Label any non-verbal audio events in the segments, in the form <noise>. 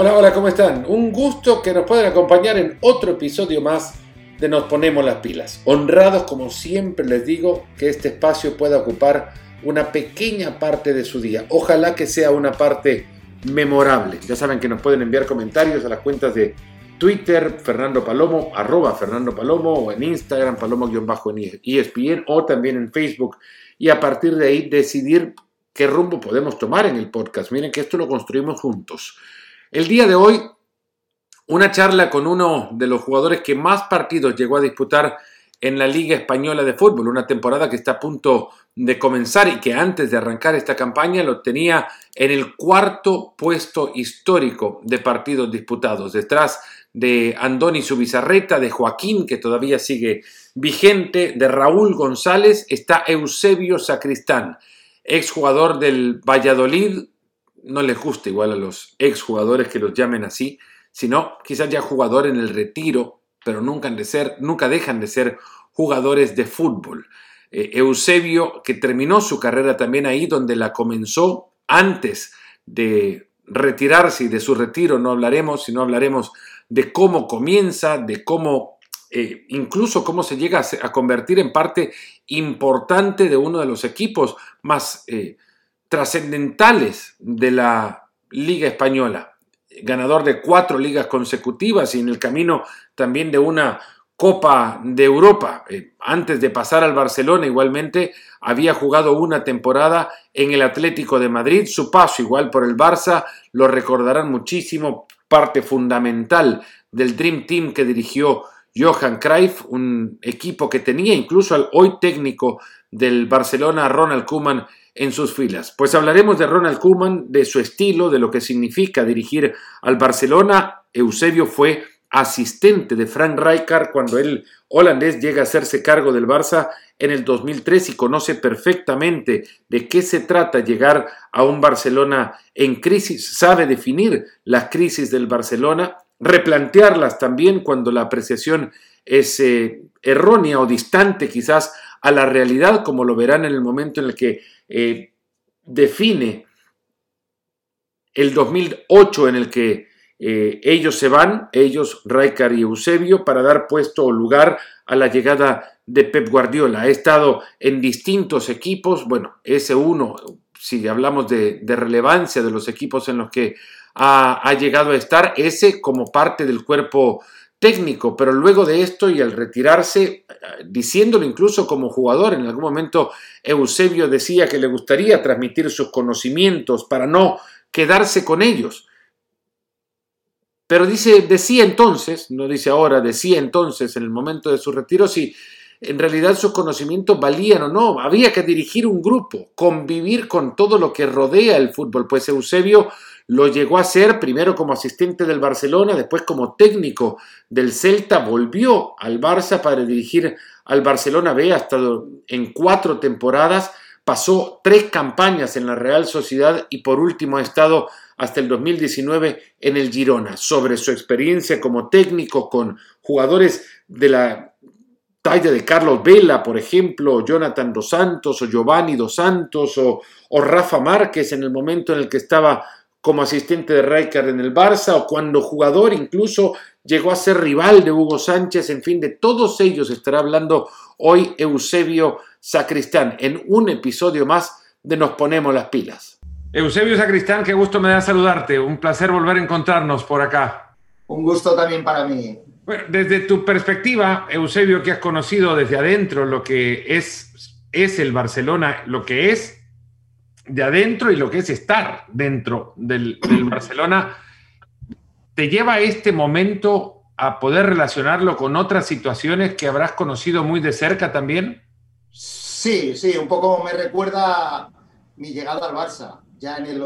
Hola, hola, ¿cómo están? Un gusto que nos puedan acompañar en otro episodio más de Nos Ponemos las Pilas. Honrados, como siempre les digo, que este espacio pueda ocupar una pequeña parte de su día. Ojalá que sea una parte memorable. Ya saben que nos pueden enviar comentarios a las cuentas de Twitter, Fernando Palomo, arroba Fernando Palomo, o en Instagram, Palomo-ESPN, o también en Facebook. Y a partir de ahí decidir qué rumbo podemos tomar en el podcast. Miren que esto lo construimos juntos. El día de hoy, una charla con uno de los jugadores que más partidos llegó a disputar en la Liga Española de Fútbol, una temporada que está a punto de comenzar y que antes de arrancar esta campaña lo tenía en el cuarto puesto histórico de partidos disputados, detrás de Andoni Subizarreta, de Joaquín, que todavía sigue vigente, de Raúl González, está Eusebio Sacristán, exjugador del Valladolid, no les gusta igual a los exjugadores que los llamen así, sino quizás ya jugador en el retiro, pero nunca, de ser, nunca dejan de ser jugadores de fútbol. Eh, Eusebio, que terminó su carrera también ahí donde la comenzó antes de retirarse y de su retiro, no hablaremos, sino hablaremos de cómo comienza, de cómo eh, incluso cómo se llega a, convertir en parte importante de uno de los equipos más eh, trascendentales de la Liga Española. Ganador de cuatro ligas consecutivas y en el camino también de una Copa de Europa. Eh, antes de pasar al Barcelona, igualmente había jugado una temporada en el Atlético de Madrid. Su paso igual por el Barça lo recordarán muchísimo, parte fundamental del Dream Team que dirigió Johan Cruyff, un equipo que tenía incluso al hoy técnico del Barcelona, Ronald Koeman, en sus filas. Pues hablaremos de Ronald Koeman, de su estilo, de lo que significa dirigir al Barcelona. Eusebio fue asistente de Frank Rijkaard cuando el holandés llega a hacerse cargo del Barça en el 2003 y conoce perfectamente de qué se trata llegar a un Barcelona en crisis, sabe definir las crisis del Barcelona, replantearlas también cuando la apreciación es eh, errónea o distante quizás a la realidad, como lo verán en el momento en el que eh, define el 2008 en el que eh, ellos se van, ellos, Raikar y Eusebio, para dar puesto o lugar a la llegada de Pep Guardiola. Ha estado en distintos equipos, bueno, ese uno, si hablamos de, relevancia de los equipos en los que ha, ha, llegado a estar, ese como parte del cuerpo técnico, pero luego de esto y al retirarse, diciéndolo incluso como jugador, en algún momento Eusebio decía que le gustaría transmitir sus conocimientos para no quedarse con ellos. Pero dice, decía entonces, no dice ahora, decía entonces en el momento de su retiro si en realidad sus conocimientos valían o no. Había que dirigir un grupo, convivir con todo lo que rodea el fútbol. Pues Eusebio lo llegó a ser primero como asistente del Barcelona, después como técnico del Celta, volvió al Barça para dirigir al Barcelona B hasta en cuatro temporadas, pasó tres campañas en la Real Sociedad y por último ha estado hasta el 2019 en el Girona. Sobre su experiencia como técnico con jugadores de la talla de Carlos Vela, por ejemplo, Jonathan Dos Santos o Giovanni Dos Santos o, o Rafa Márquez en el momento en el que estaba como asistente de Rijkaard en el Barça o cuando jugador incluso llegó a ser rival de Hugo Sánchez, en fin, de todos ellos estará hablando hoy Eusebio Sacristán en un episodio más de Nos Ponemos las Pilas. Eusebio Sacristán, qué gusto me da saludarte, un placer volver a encontrarnos por acá. Un gusto también para mí. Bueno, desde tu perspectiva, Eusebio, que has conocido desde adentro lo que es, es el Barcelona, lo que es de adentro y lo que es estar dentro del, Barcelona, ¿te lleva este momento a poder relacionarlo con otras situaciones que habrás conocido muy de cerca también? Sí, sí, un poco me recuerda mi llegada al Barça, ya en el,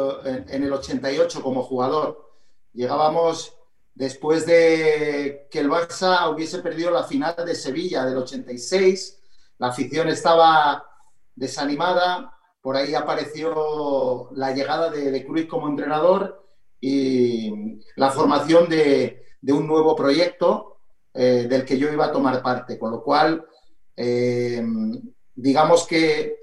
en el 88 como jugador. Llegábamos después de que el Barça hubiese perdido la final de Sevilla del 86, la afición estaba desanimada, por ahí apareció la llegada de, Cruz como entrenador y la formación de, un nuevo proyecto eh, del que yo iba a tomar parte. Con lo cual, eh, digamos que,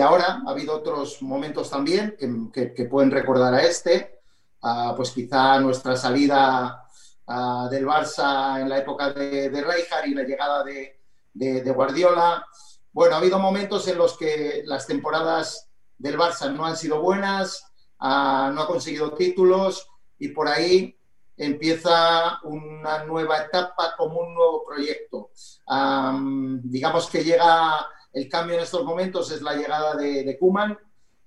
ahora ha habido otros momentos también que, pueden recordar a este, pues quizá nuestra salida del Barça en la época de, de y la llegada de, Guardiola. Bueno, ha habido momentos en los que las temporadas del Barça no han sido buenas, no ha conseguido títulos y por ahí empieza una nueva etapa como un nuevo proyecto. digamos que llega el cambio en estos momentos, es la llegada de, de Kuman,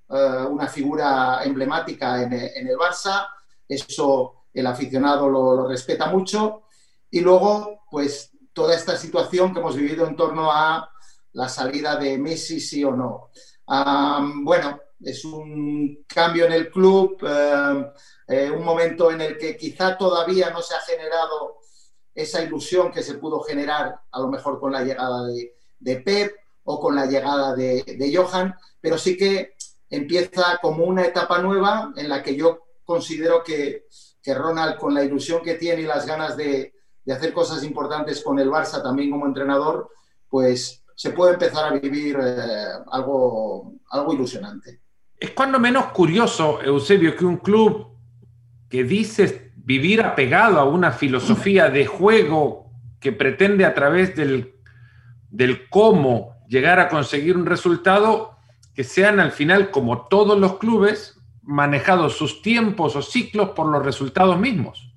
eh, una figura emblemática en, en, el Barça. Eso el aficionado lo, respeta mucho. Y luego, pues toda esta situación que hemos vivido en torno a la salida de Messi, sí o no. bueno, es un cambio en el club, eh, eh, un momento en el que quizá todavía no se ha generado esa ilusión que se pudo generar a lo mejor con la llegada de, Pep o con la llegada de, Johan, pero sí que empieza como una etapa nueva en la que yo considero que que Ronald, con la ilusión que tiene y las ganas de, hacer cosas importantes con el Barça también como entrenador, pues se puede empezar a vivir eh, algo, algo ilusionante. Es cuando menos curioso, Eusebio, que un club que dice vivir apegado a una filosofía de juego que pretende a través del, del cómo llegar a conseguir un resultado, que sean al final, como todos los clubes, manejado sus tiempos o ciclos por los resultados mismos.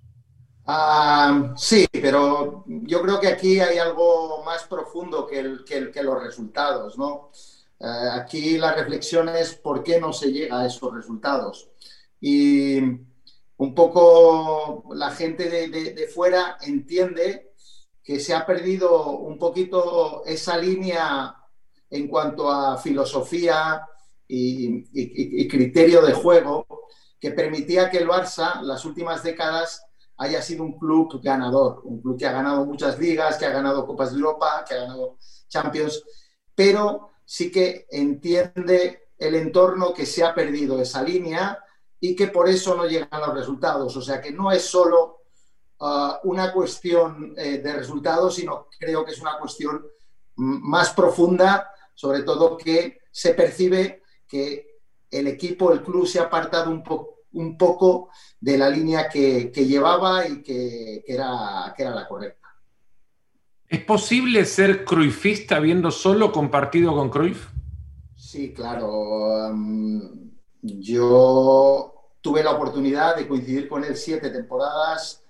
Ah, sí, pero yo creo que aquí hay algo más profundo que, el, que, los resultados, ¿no? Eh, aquí la reflexión es por qué no se llega a esos resultados. Y un poco la gente de, de fuera entiende que se ha perdido un poquito esa línea en cuanto a filosofía, y, criterio de juego que permitía que el Barça, las últimas décadas, haya sido un club ganador, un club que ha ganado muchas ligas, que ha ganado Copas de Europa, que ha ganado Champions, pero sí que entiende el entorno que se ha perdido esa línea y que por eso no llegan los resultados. O sea que no es solo uh, una cuestión eh, de resultados, sino creo que es una cuestión más profunda, sobre todo que se percibe que el equipo, el club se ha apartado un, un poco de la línea que, llevaba y que, era, que era la correcta. ¿Es posible ser cruifista viendo solo compartido con Cruyff? Sí, claro. Um, yo tuve la oportunidad de coincidir con él siete temporadas.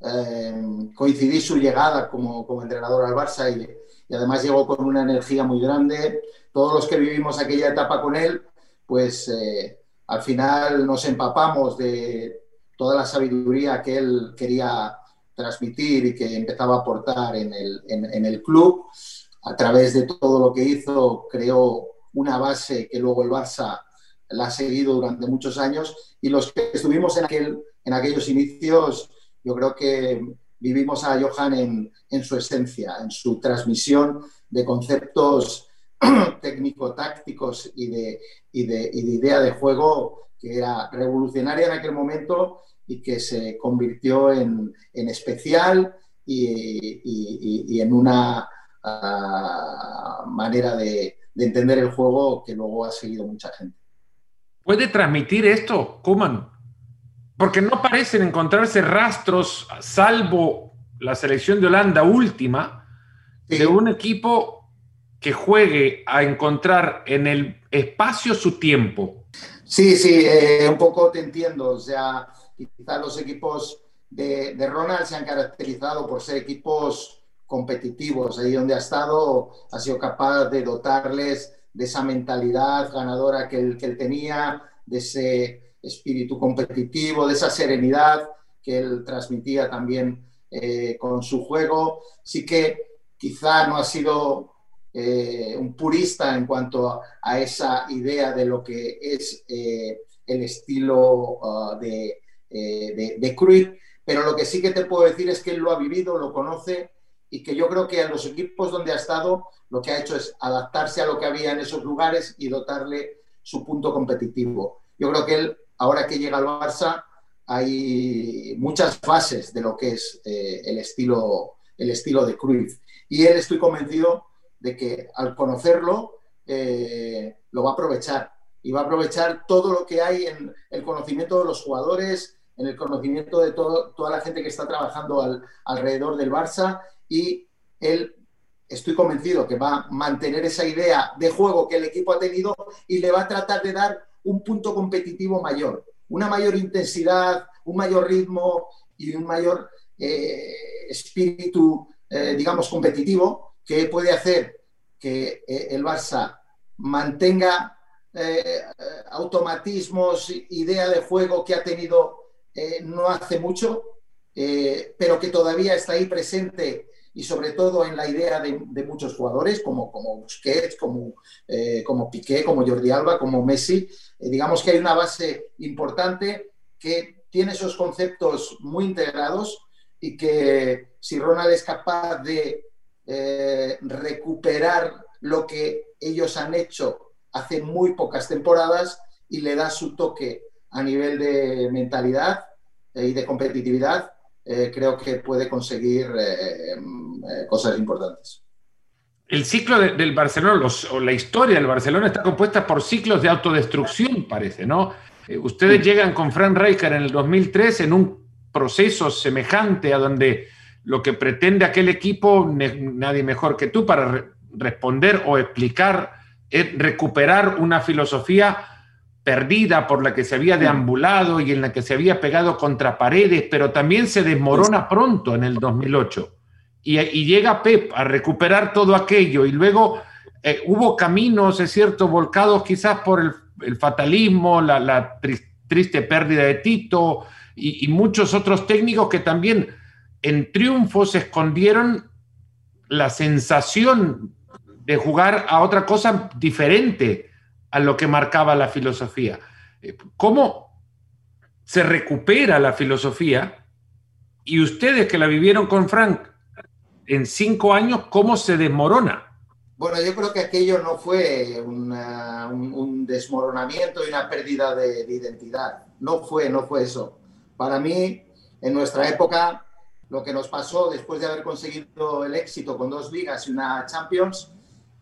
Um, coincidí su llegada como, como entrenador al Barça y, y además llegó con una energía muy grande. Todos los que vivimos aquella etapa con él, pues eh, al final nos empapamos de toda la sabiduría que él quería transmitir y que empezaba a aportar en el, en, el club. A través de todo lo que hizo, creó una base que luego el Barça la ha seguido durante muchos años y los que estuvimos en, aquel, en aquellos inicios, yo creo que vivimos a Johan en, su esencia, en su transmisión de conceptos <clears throat> técnico-tácticos y de, idea de juego que era revolucionaria en aquel momento y que se convirtió en, especial y, en una uh, manera de, de, entender el juego que luego ha seguido mucha gente. ¿Puede transmitir esto, Kuman? Porque no parecen encontrarse rastros, salvo la selección de Holanda última, de un equipo que juegue a encontrar en el espacio su tiempo. Sí, sí, eh, un poco te entiendo. O sea, quizás los equipos de, de, Ronald se han caracterizado por ser equipos competitivos. Ahí donde ha estado, ha sido capaz de dotarles de esa mentalidad ganadora que él, que él tenía, de ese espíritu competitivo, de esa serenidad que él transmitía también eh, con su juego. Sí que quizá no ha sido eh, un purista en cuanto a, esa idea de lo que es eh, el estilo uh, de, de, de pero lo que sí que te puedo decir es que él lo ha vivido, lo conoce y que yo creo que a los equipos donde ha estado lo que ha hecho es adaptarse a lo que había en esos lugares y dotarle su punto competitivo. Yo creo que él ahora que llega al Barça, hay muchas fases de lo que es eh, el, estilo, el estilo de Cruyff. Y él estoy convencido de que al conocerlo eh, lo va a aprovechar y va a aprovechar todo lo que hay en el conocimiento de los jugadores, en el conocimiento de toda la gente que está trabajando alrededor del Barça y él estoy convencido que va a mantener esa idea de juego que el equipo ha tenido y le va a tratar de dar un punto competitivo mayor, una mayor intensidad, un mayor ritmo y un mayor eh, espíritu, eh, digamos, competitivo que puede hacer que eh, el Barça mantenga automatismos, idea de juego que ha tenido no hace mucho, pero que todavía está ahí presente y sobre todo en la idea de, muchos jugadores como, como Busquets, como, como Piqué, como Jordi Alba, como Messi. digamos que hay una base importante que tiene esos conceptos muy integrados y que si Ronald es capaz de eh, recuperar lo que ellos han hecho hace muy pocas temporadas y le da su toque a nivel de mentalidad eh, y de competitividad, eh, creo que puede conseguir cosas importantes. El ciclo del Barcelona, o la historia del Barcelona está compuesta por ciclos de autodestrucción, parece, ¿no? ustedes llegan con Frank Rijkaard en el 2003 en un proceso semejante a donde lo que pretende aquel equipo, nadie mejor que tú para responder o explicar, es recuperar una filosofía perdida por la que se había deambulado y en la que se había pegado contra paredes, pero también se desmorona pronto en el 2008. Y, llega Pep a recuperar todo aquello y luego eh, hubo caminos, es cierto, volcados quizás por el, fatalismo, la, triste pérdida de Tito, y, muchos otros técnicos que también en triunfos escondieron la sensación de jugar a otra cosa diferente a lo que marcaba la filosofía. Eh, ¿Cómo se recupera la filosofía? Y ustedes que la vivieron con Frank en cinco años, ¿cómo se desmorona? Bueno, yo creo que aquello no fue un, desmoronamiento y una pérdida de, de, identidad. No fue, no fue eso. Para mí, en nuestra época, lo que nos pasó después de haber conseguido el éxito con dos ligas y una Champions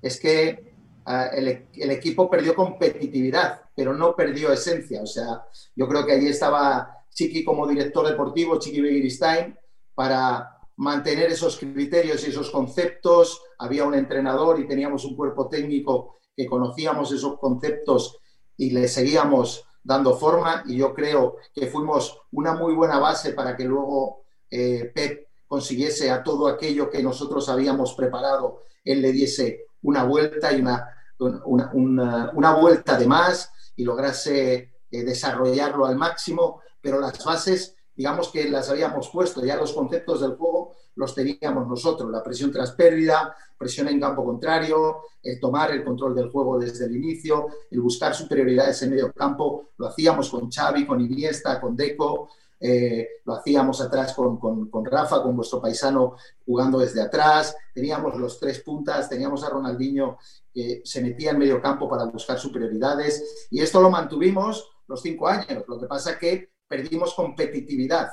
es que ah, el, equipo perdió competitividad, pero no perdió esencia. O sea, yo creo que allí estaba Chiqui como director deportivo, Chiqui Begiristain, para mantener esos criterios y esos conceptos. Había un entrenador y teníamos un cuerpo técnico que conocíamos esos conceptos y le seguíamos dando forma. Y yo creo que fuimos una muy buena base para que luego eh, Pep consiguiese a todo aquello que nosotros habíamos preparado, él le diese una vuelta y una, una, vuelta de más y lograse eh, desarrollarlo al máximo, pero las bases, digamos que las habíamos puesto, ya los conceptos del juego los teníamos nosotros, la presión tras pérdida, presión en campo contrario, el tomar el control del juego desde el inicio, el buscar superioridades en medio campo, lo hacíamos con Xavi, con Iniesta, con Deco, eh, lo hacíamos atrás con, con, Rafa, con vuestro paisano jugando desde atrás, teníamos los tres puntas, teníamos a Ronaldinho que se metía en medio campo para buscar superioridades y esto lo mantuvimos los cinco años. Lo que pasa que perdimos competitividad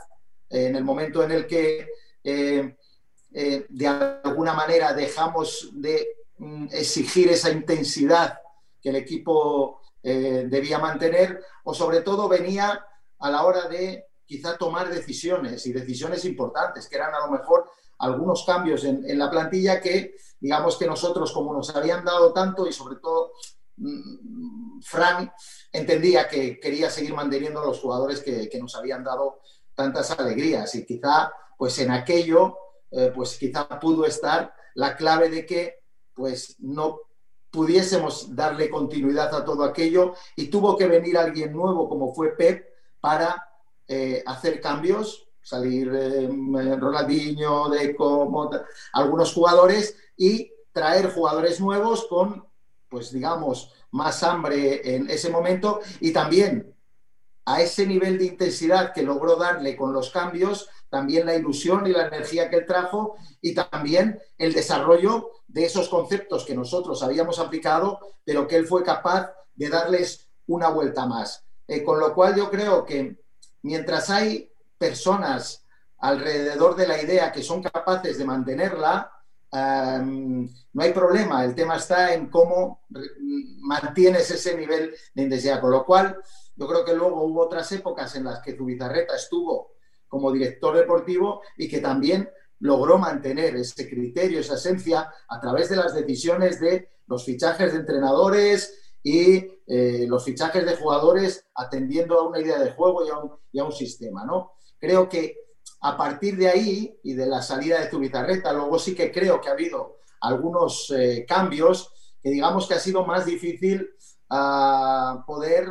en el momento en el que eh, eh, de alguna manera dejamos de mm, exigir esa intensidad que el equipo eh, debía mantener o sobre todo venía a la hora de quizá tomar decisiones y decisiones importantes, que eran a lo mejor algunos cambios en, la plantilla que, digamos que nosotros, como nos habían dado tanto y sobre todo mm, Frank entendía que quería seguir manteniendo a los jugadores que, nos habían dado tantas alegrías y quizá pues en aquello, eh, pues quizá pudo estar la clave de que pues no pudiésemos darle continuidad a todo aquello y tuvo que venir alguien nuevo como fue Pep para eh, hacer cambios, salir eh, Ronaldinho, Deco, algunos jugadores y traer jugadores nuevos con, pues digamos, más hambre en ese momento y también a ese nivel de intensidad que logró darle con los cambios, también la ilusión y la energía que él trajo y también el desarrollo de esos conceptos que nosotros habíamos aplicado, pero que él fue capaz de darles una vuelta más. Eh, con lo cual yo creo que mientras hay personas alrededor de la idea que son capaces de mantenerla, no hay problema, el tema está en cómo mantienes ese nivel de intensidad, con lo cual yo creo que luego hubo otras épocas en las que Zubizarreta estuvo como director deportivo y que también logró mantener ese criterio, esa esencia, a través de las decisiones de los fichajes de entrenadores y eh, los fichajes de jugadores atendiendo a una idea de juego y a un, y a un sistema. ¿no? Creo que a partir de ahí y de la salida de Zubizarreta, luego sí que creo que ha habido algunos eh, cambios que digamos que ha sido más difícil uh, poder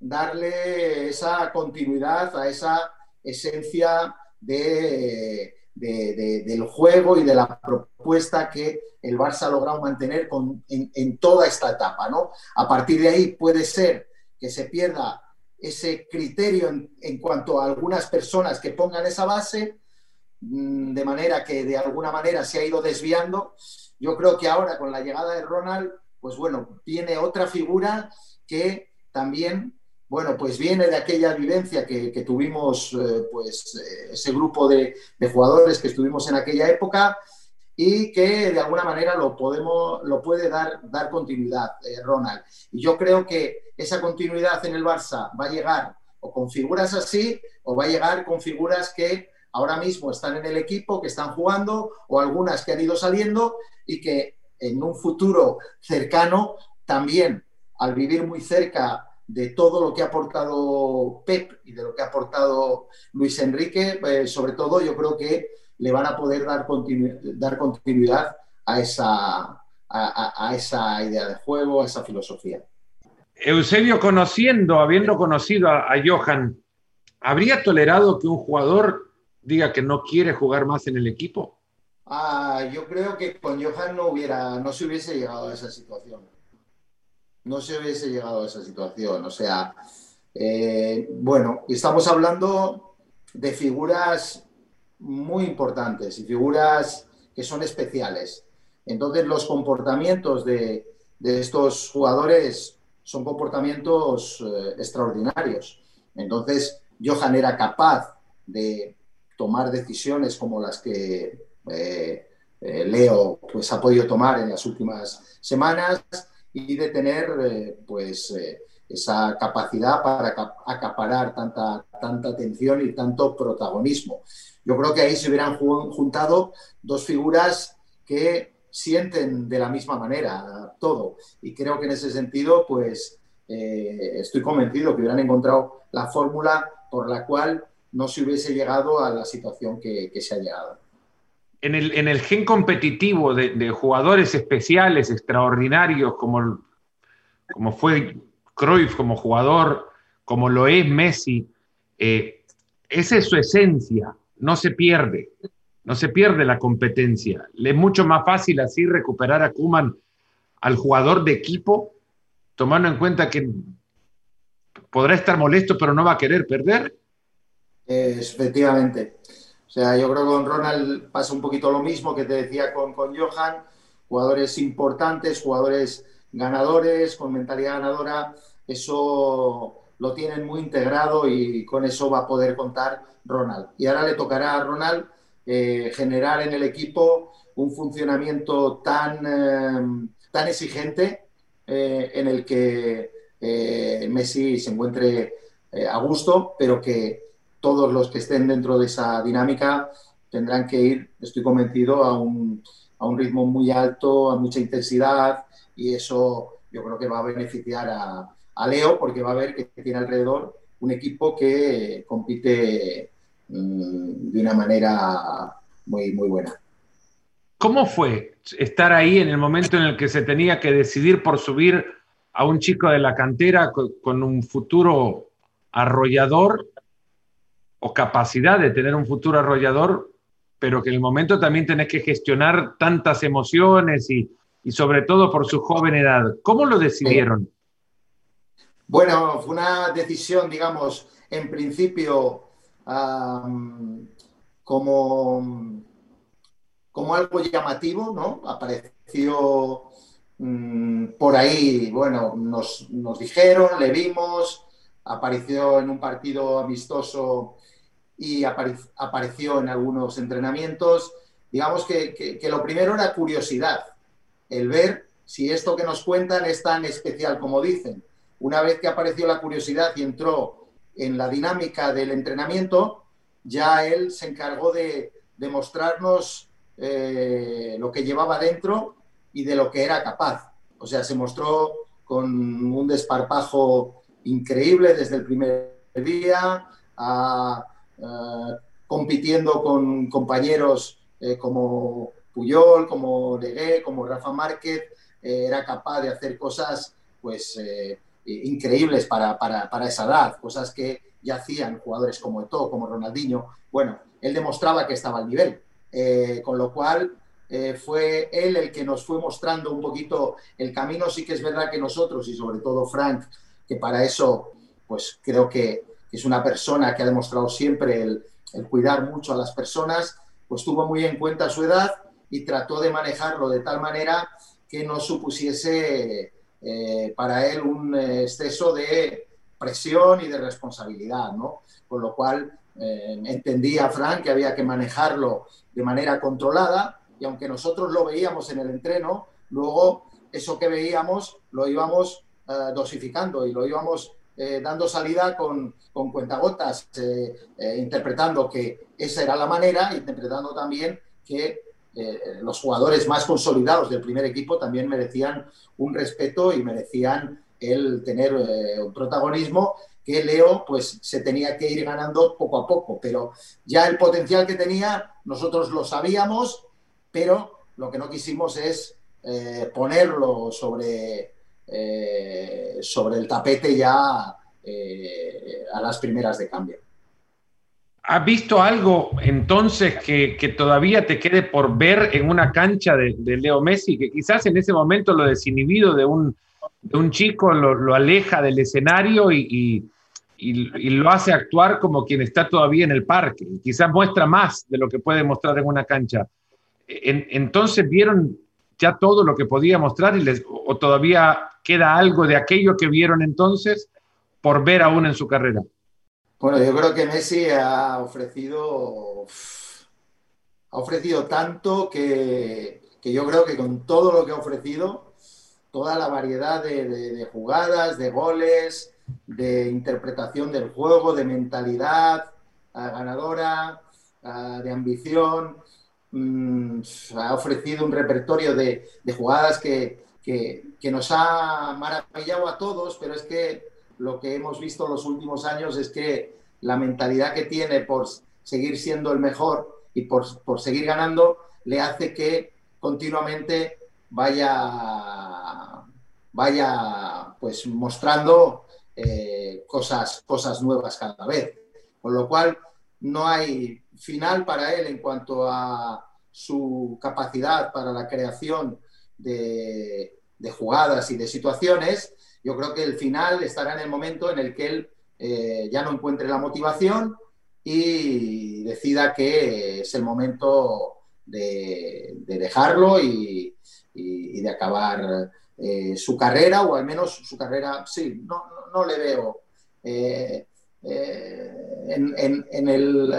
darle esa continuidad a esa esencia de, del juego y de la propuesta que el Barça ha logrado mantener en, toda esta etapa. ¿no? A partir de ahí puede ser que se pierda ese criterio en, cuanto a algunas personas que pongan esa base, mm, de manera que de alguna manera se ha ido desviando. Yo creo que ahora con la llegada de Ronald, pues bueno, tiene otra figura que también bueno, pues viene de aquella vivencia que, tuvimos, eh, pues eh, ese grupo de, jugadores que estuvimos en aquella época y que de alguna manera lo, podemos, lo puede dar, dar continuidad, eh, Ronald. Y yo creo que esa continuidad en el Barça va a llegar o con figuras así o va a llegar con figuras que ahora mismo están en el equipo, que están jugando o algunas que han ido saliendo y que en un futuro cercano también al vivir muy cerca de todo lo que ha aportado Pep y de lo que ha aportado Luis Enrique, eh, sobre todo yo creo que le van a poder dar, dar continuidad a esa, a, esa idea de juego, a esa filosofía. Eusebio, conociendo, habiendo conocido a, Johan, ¿habría tolerado que un jugador diga que no quiere jugar más en el equipo? Ah, yo creo que con Johan no hubiera, no se hubiese llegado a esa situación no se hubiese llegado a esa situación. O sea, eh, bueno, estamos hablando de figuras muy importantes y figuras que son especiales. Entonces, los comportamientos de, estos jugadores son comportamientos eh, extraordinarios. Entonces, Johan era capaz de tomar decisiones como las que eh, Leo pues, ha podido tomar en las últimas semanas y de tener eh, pues, eh, esa capacidad para acaparar tanta, tanta atención y tanto protagonismo. Yo creo que ahí se hubieran juntado dos figuras que sienten de la misma manera todo. Y creo que en ese sentido, pues eh, estoy convencido que hubieran encontrado la fórmula por la cual no se hubiese llegado a la situación que, que se ha llegado en el, gen competitivo de, jugadores especiales, extraordinarios, como, como fue Cruyff como jugador, como lo es Messi, eh, esa es su esencia, no se pierde, no se pierde la competencia. Le es mucho más fácil así recuperar a Kuman al jugador de equipo, tomando en cuenta que podrá estar molesto, pero no va a querer perder. efectivamente. O sea, yo creo que con Ronald pasa un poquito lo mismo que te decía con, con Johan, jugadores importantes, jugadores ganadores, con mentalidad ganadora, eso lo tienen muy integrado y con eso va a poder contar Ronald. Y ahora le tocará a Ronald eh, generar en el equipo un funcionamiento tan, eh, tan exigente eh, en el que Messi se encuentre a gusto, pero que todos los que estén dentro de esa dinámica tendrán que ir, estoy convencido, a un, a un ritmo muy alto, a mucha intensidad y eso yo creo que va a beneficiar a, Leo porque va a ver que tiene alrededor un equipo que compite mm, de una manera muy, muy buena. ¿Cómo fue estar ahí en el momento en el que se tenía que decidir por subir a un chico de la cantera con un futuro arrollador o capacidad de tener un futuro arrollador, pero que en el momento también tenés que gestionar tantas emociones y, sobre todo por su joven edad. ¿Cómo lo decidieron? Bueno, fue una decisión, digamos, en principio como, como algo llamativo, ¿no? Apareció mm, por ahí, bueno, nos, nos dijeron, le vimos, apareció en un partido amistoso y apareció en algunos entrenamientos digamos que, lo primero era curiosidad, el ver si esto que nos cuentan es tan especial como dicen. Una vez que apareció la curiosidad y entró en la dinámica del entrenamiento, ya él se encargó de, mostrarnos eh, lo que llevaba dentro y de lo que era capaz. O sea, se mostró con un desparpajo increíble desde el primer día, compitiendo con compañeros eh, como Puyol, como Legué, como Rafa Márquez, eh, era capaz de hacer cosas pues eh, increíbles para, para, esa edad, cosas que ya hacían jugadores como Eto'o, como Ronaldinho. Bueno, él demostraba que estaba al nivel, con lo cual fue él el que nos fue mostrando un poquito el camino. Sí que es verdad que nosotros, y sobre todo Frank, que para eso, pues creo que es una persona que ha demostrado siempre el, cuidar mucho a las personas, pues tuvo muy en cuenta su edad y trató de manejarlo de tal manera que no supusiese eh, para él un exceso de presión y de responsabilidad, ¿no? Con lo cual eh, entendía Frank que había que manejarlo de manera controlada y aunque nosotros lo veíamos en el entreno, luego eso que veíamos lo íbamos eh, dosificando y lo íbamos eh, dando salida con, con cuentagotas, eh, interpretando que esa era la manera, interpretando también que los jugadores más consolidados del primer equipo también merecían un respeto y merecían el tener un protagonismo que Leo pues se tenía que ir ganando poco a poco, pero ya el potencial que tenía nosotros lo sabíamos, pero lo que no quisimos es ponerlo sobre eh, sobre el tapete ya eh, a las primeras de cambio. ¿Has visto algo entonces que, todavía te quede por ver en una cancha de, Leo Messi? Que quizás en ese momento lo desinhibido de un, de un chico lo, aleja del escenario y, y, lo hace actuar como quien está todavía en el parque. Quizás muestra más de lo que puede mostrar en una cancha. entonces vieron ya todo lo que podía mostrar y les, o todavía queda algo de aquello que vieron entonces por ver aún en su carrera? Bueno, yo creo que Messi ha ofrecido, ha ofrecido tanto que, yo creo que con todo lo que ha ofrecido, toda la variedad de, jugadas, de goles, de interpretación del juego, de mentalidad ganadora, de ambición, mm, ha ofrecido un repertorio de, jugadas que, que, nos ha maravillado a todos, pero es que lo que hemos visto en los últimos años es que la mentalidad que tiene por seguir siendo el mejor y por, seguir ganando le hace que continuamente vaya, vaya pues mostrando eh, cosas, cosas nuevas cada vez. Con lo cual no hay final para él en cuanto a su capacidad para la creación de, jugadas y de situaciones, yo creo que el final estará en el momento en el que él eh, ya no encuentre la motivación y decida que es el momento de, dejarlo y, de acabar eh, su carrera, o al menos su carrera, sí, no, no, le veo. Eh, en, en, el,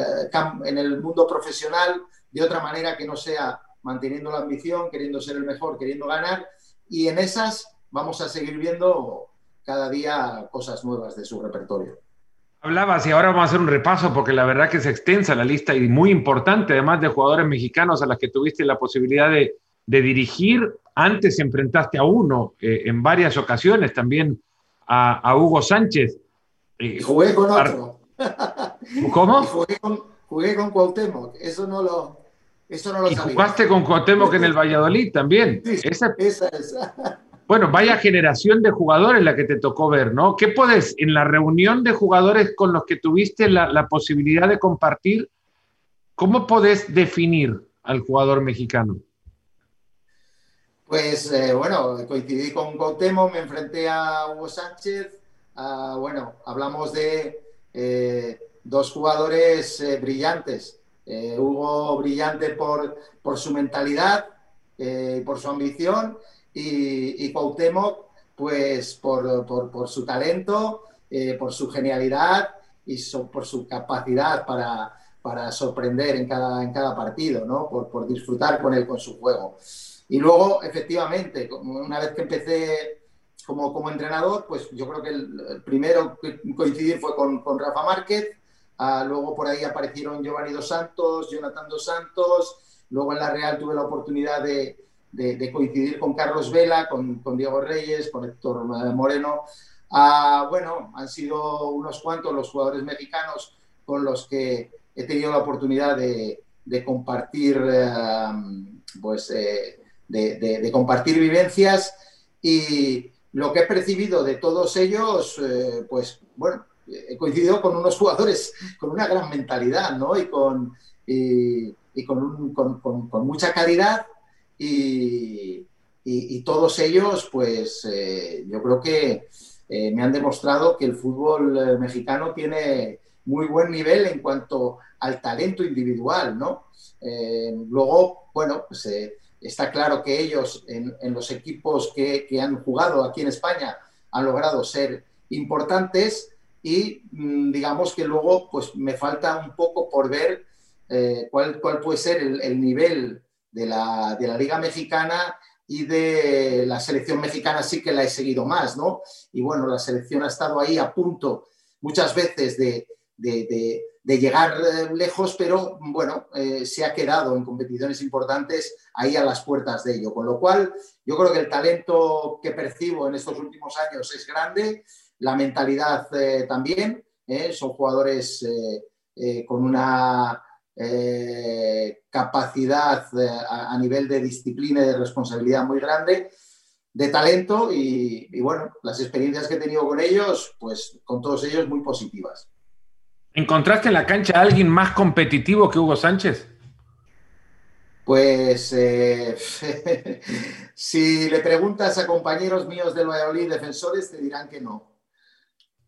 en el mundo profesional de otra manera que no sea manteniendo la ambición, queriendo ser el mejor, queriendo ganar, y en esas vamos a seguir viendo cada día cosas nuevas de su repertorio. Hablabas y ahora vamos a hacer un repaso porque la verdad que es extensa la lista y muy importante, además de jugadores mexicanos a las que tuviste la posibilidad de, dirigir. Antes enfrentaste a uno eh, en varias ocasiones, también a, Hugo Sánchez. Y jugué con otro. ¿Cómo? jugué con, jugué con Cuauhtémoc, eso no lo, eso no lo y jugaste con Cuauhtémoc en el Valladolid también. Sí, esa, esa, <laughs> Bueno, vaya generación de jugadores la que te tocó ver, ¿no? ¿Qué puedes, en la reunión de jugadores con los que tuviste la, posibilidad de compartir, cómo podés definir al jugador mexicano? Pues eh, bueno, coincidí con Cuauhtémoc, me enfrenté a Hugo Sánchez, bueno, hablamos de eh, dos jugadores eh, brillantes. Eh, Hugo brillante por, su mentalidad, eh, por su ambición y, y Cuauhtémoc pues por, su talento, por su genialidad y por su capacidad para, sorprender en cada, partido, ¿no? Por, por disfrutar con él, con su juego. Y luego, efectivamente, una vez que empecé como, como entrenador, pues yo creo que el, primero que coincidir fue con, con Rafa Márquez, ah, luego por ahí aparecieron Giovanni Dos Santos, Jonathan Dos Santos, luego en la Real tuve la oportunidad de, de, coincidir con Carlos Vela, con, con, Diego Reyes, con Héctor Moreno. Ah, bueno, han sido unos cuantos los jugadores mexicanos con los que he tenido la oportunidad de, de compartir, eh, pues, eh, de, compartir vivencias. Y lo que he percibido de todos ellos, eh, pues, bueno, he coincidido con unos jugadores con una gran mentalidad, ¿no? Y con, y, con, con, mucha calidad y, y, todos ellos, pues, yo creo que me han demostrado que el fútbol mexicano tiene muy buen nivel en cuanto al talento individual, ¿no? Eh, luego, bueno, pues eh, está claro que ellos en, los equipos que, han jugado aquí en España han logrado ser importantes y mm, digamos que luego pues me falta un poco por ver eh, cuál, cuál, puede ser el, nivel de la, de la, Liga Mexicana y de la selección mexicana sí que la he seguido más, ¿no? Y bueno, la selección ha estado ahí a punto muchas veces de, de, llegar eh, lejos, pero bueno, eh, se ha quedado en competiciones importantes ahí a las puertas de ello. Con lo cual, yo creo que el talento que percibo en estos últimos años es grande, la mentalidad eh, también, son jugadores con una capacidad a, nivel de disciplina y de responsabilidad muy grande de talento y, y, bueno, las experiencias que he tenido con ellos, pues con todos ellos muy positivas. ¿Encontraste en la cancha a alguien más competitivo que Hugo Sánchez? Pues eh, <laughs> si le preguntas a compañeros míos del Valladolid defensores, te dirán que no.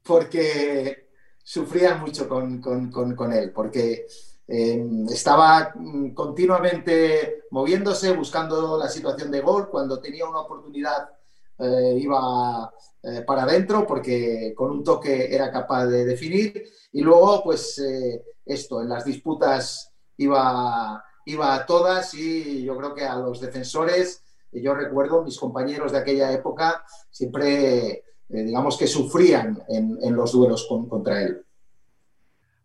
Porque sufrían mucho con, él, porque eh, estaba continuamente moviéndose, buscando la situación de gol. Cuando tenía una oportunidad, eh, iba para adentro, porque con un toque era capaz de definir y luego, pues eh, esto, en las disputas iba, iba a todas y yo creo que a los defensores, yo recuerdo, mis compañeros de aquella época siempre, eh, digamos que sufrían en, los duelos contra él.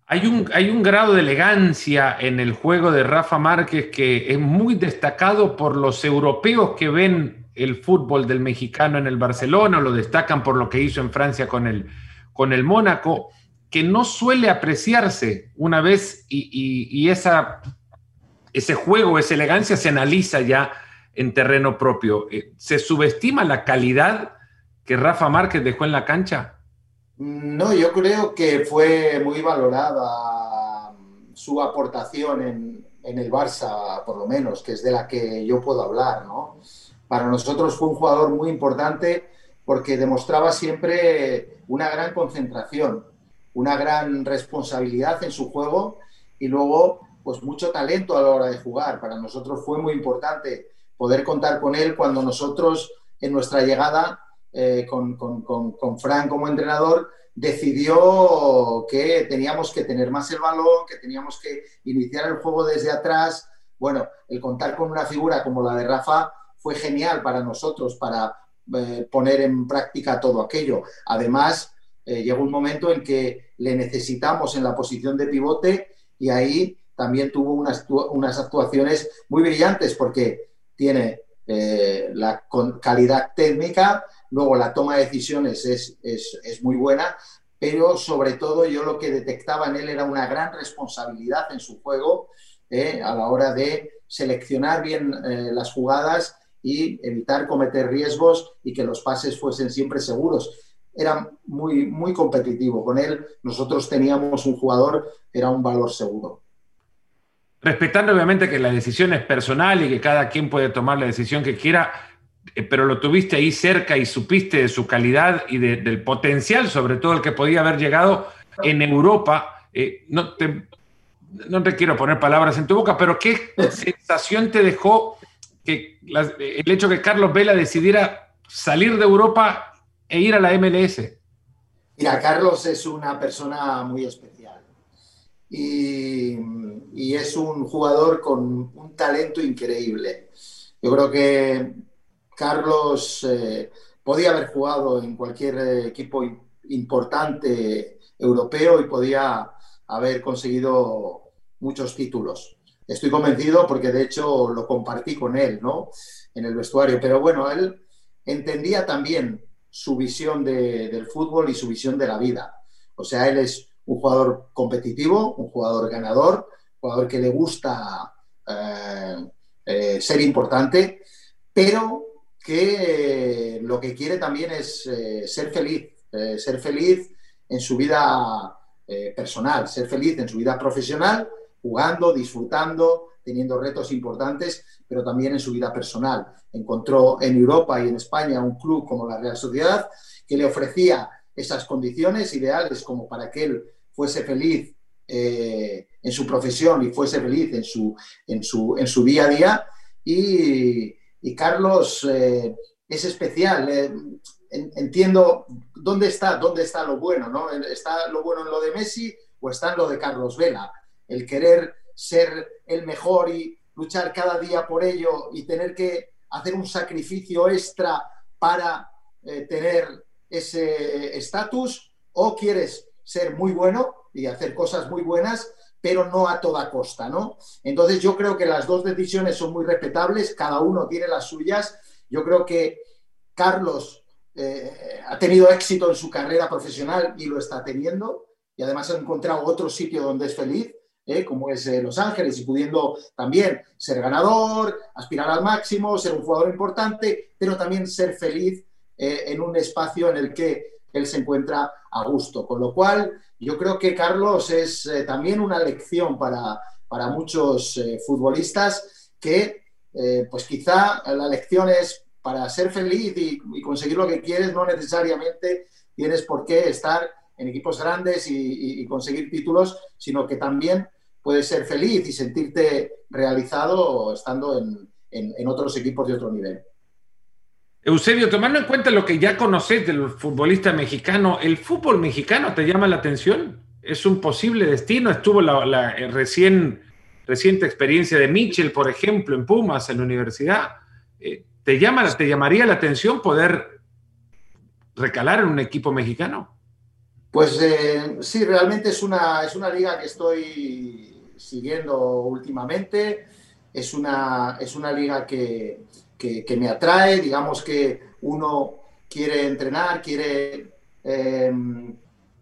Hay un, hay un, grado de elegancia en el juego de Rafa Márquez que es muy destacado por los europeos que ven el fútbol del mexicano en el Barcelona, lo destacan por lo que hizo en Francia con el, con el Mónaco que no suele apreciarse una vez y, esa, ese juego, esa elegancia se analiza ya en terreno propio. Eh, ¿Se subestima la calidad que Rafa Márquez dejó en la cancha? No, yo creo que fue muy valorada su aportación en, en el Barça, por lo menos, que es de la que yo puedo hablar, ¿no? Para nosotros fue un jugador muy importante porque demostraba siempre una gran concentración una gran responsabilidad en su juego y luego pues mucho talento a la hora de jugar. Para nosotros fue muy importante poder contar con él cuando nosotros en nuestra llegada eh, con, con, con, Fran como entrenador decidió que teníamos que tener más el balón, que teníamos que iniciar el juego desde atrás. Bueno, el contar con una figura como la de Rafa fue genial para nosotros, para eh, poner en práctica todo aquello. Además, eh, llegó un momento en que le necesitamos en la posición de pivote y ahí también tuvo unas, actuaciones muy brillantes porque tiene eh, la calidad técnica, luego la toma de decisiones es, muy buena, pero sobre todo yo lo que detectaba en él era una gran responsabilidad en su juego a la hora de seleccionar bien las jugadas y evitar cometer riesgos y que los pases fuesen siempre seguros era muy, muy competitivo. Con él nosotros teníamos un jugador, era un valor seguro. Respetando obviamente que la decisión es personal y que cada quien puede tomar la decisión que quiera, eh, pero lo tuviste ahí cerca y supiste de su calidad y del potencial, sobre todo el que podía haber llegado en Europa. Eh, no, te, no te quiero poner palabras en tu boca, pero ¿qué <laughs> sensación te dejó el hecho que Carlos Vela decidiera salir de Europa e ir a la MLS? Mira, Carlos es una persona muy especial. y, es un jugador con un talento increíble. Yo creo que Carlos eh, podía haber jugado en cualquier eh, equipo importante europeo y podía haber conseguido muchos títulos. Estoy convencido porque de hecho lo compartí con él, ¿no? En el vestuario. Pero bueno, él entendía también su visión del fútbol y su visión de la vida. O sea, él es un jugador competitivo, un jugador ganador, un jugador que le gusta eh, eh, ser importante, pero que lo que quiere también es eh, ser feliz, ser feliz en su vida personal, ser feliz en su vida profesional, jugando, disfrutando, teniendo retos importantes, pero también en su vida personal. Encontró en Europa y en España un club como la Real Sociedad que le ofrecía esas condiciones ideales como para que él fuese feliz eh, en su profesión y fuese feliz en su, en su, en su día a día. Y, Carlos eh, es especial. Eh, entiendo dónde está, dónde está lo bueno, ¿no? ¿Está lo bueno en lo de Messi o está en lo de Carlos Vela? El querer ser el mejor y luchar cada día por ello y tener que hacer un sacrificio extra para tener ese estatus o quieres ser muy bueno y hacer cosas muy buenas, pero no a toda costa, ¿no? Entonces yo creo que las dos decisiones son muy respetables, cada uno tiene las suyas. Yo creo que Carlos eh, ha tenido éxito en su carrera profesional y lo está teniendo, y además ha encontrado otro sitio donde es feliz, ¿eh? como es eh, Los Ángeles, y pudiendo también ser ganador, aspirar al máximo, ser un jugador importante, pero también ser feliz en un espacio en el que él se encuentra a gusto. Con lo cual, yo creo que Carlos es eh, también una lección para, para muchos eh, futbolistas que, eh, pues quizá la lección es para ser feliz y, conseguir lo que quieres, no necesariamente tienes por qué estar en equipos grandes y, conseguir títulos, sino que también puedes ser feliz y sentirte realizado estando en otros equipos de otro nivel. Eusebio, tomando en cuenta lo que ya conoces del futbolista mexicano, ¿el fútbol mexicano te llama la atención? ¿Es un posible destino? Estuvo la, eh, recién, reciente experiencia de Mitchell, por ejemplo, en Pumas, en la universidad. Eh, ¿te, llama, ¿Te llamaría la atención poder recalar en un equipo mexicano? Pues eh, sí, realmente es una, es una liga que estoy siguiendo últimamente. Es una, es una liga que, que, me atrae, digamos que uno quiere entrenar, quiere em,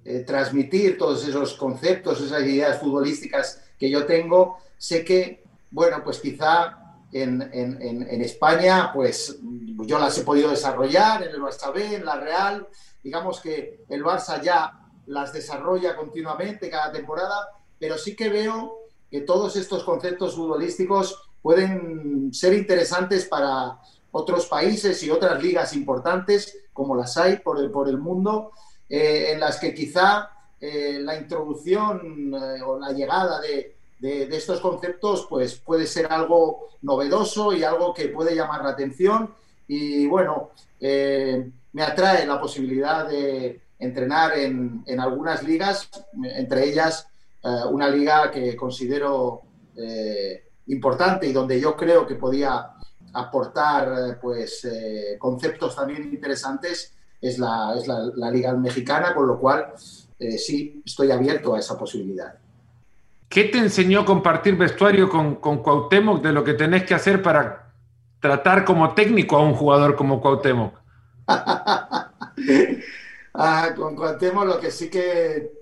eh, transmitir todos esos conceptos, esas ideas futbolísticas que yo tengo, sé que, bueno, pues quizá en, España, pues yo las he podido desarrollar en el Barça en la Real, digamos que el Barça ya las desarrolla continuamente cada temporada, pero sí que veo que todos estos conceptos futbolísticos pueden ser interesantes para otros países y otras ligas importantes, como las hay por el, por el mundo, eh, en las que quizá eh, la introducción eh, o la llegada de, estos conceptos pues puede ser algo novedoso y algo que puede llamar la atención. Y bueno, me atrae la posibilidad de entrenar en, en algunas ligas, entre ellas una liga que considero importante y donde yo creo que podía aportar eh, pues, eh, conceptos también interesantes es la, es la, Liga Mexicana, con lo cual eh, sí estoy abierto a esa posibilidad. ¿Qué te enseñó compartir vestuario con, con Cuauhtémoc de lo que tenés que hacer para tratar como técnico a un jugador como Cuauhtémoc? <laughs> ah, con Cuauhtémoc lo que sí que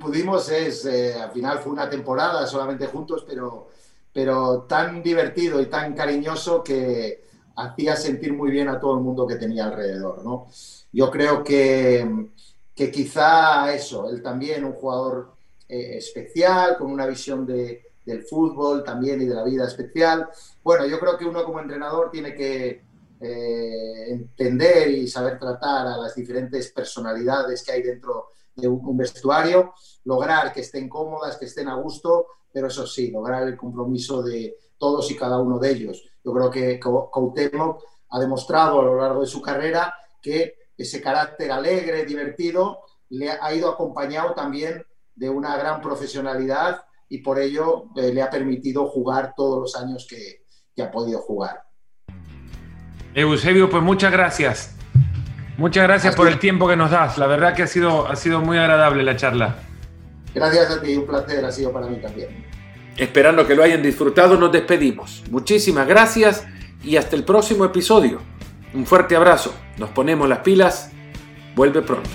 pudimos es, al final fue una temporada solamente juntos, pero pero tan divertido y tan cariñoso que hacía sentir muy bien a todo el mundo que tenía alrededor. ¿no? Yo creo que, que quizá eso, él también, un jugador eh, especial, con una visión de, del fútbol también y de la vida especial. Bueno, yo creo que uno como entrenador tiene que eh, entender y saber tratar a las diferentes personalidades que hay dentro de un vestuario, lograr que estén cómodas, que estén a gusto pero eso sí, lograr el compromiso de todos y cada uno de ellos. Yo creo que Cuauhtémoc ha demostrado a lo largo de su carrera que ese carácter alegre, divertido, le ha ido acompañado también de una gran profesionalidad y por ello eh, le ha permitido jugar todos los años que, ha podido jugar. Eusebio, pues muchas gracias. Muchas gracias por el tiempo que nos das. La verdad que ha sido, ha sido muy agradable la charla. Gracias a ti, un placer ha sido para mí también. Esperando que lo hayan disfrutado, nos despedimos. Muchísimas gracias y hasta el próximo episodio. Un fuerte abrazo. Nos ponemos las pilas. Vuelve pronto.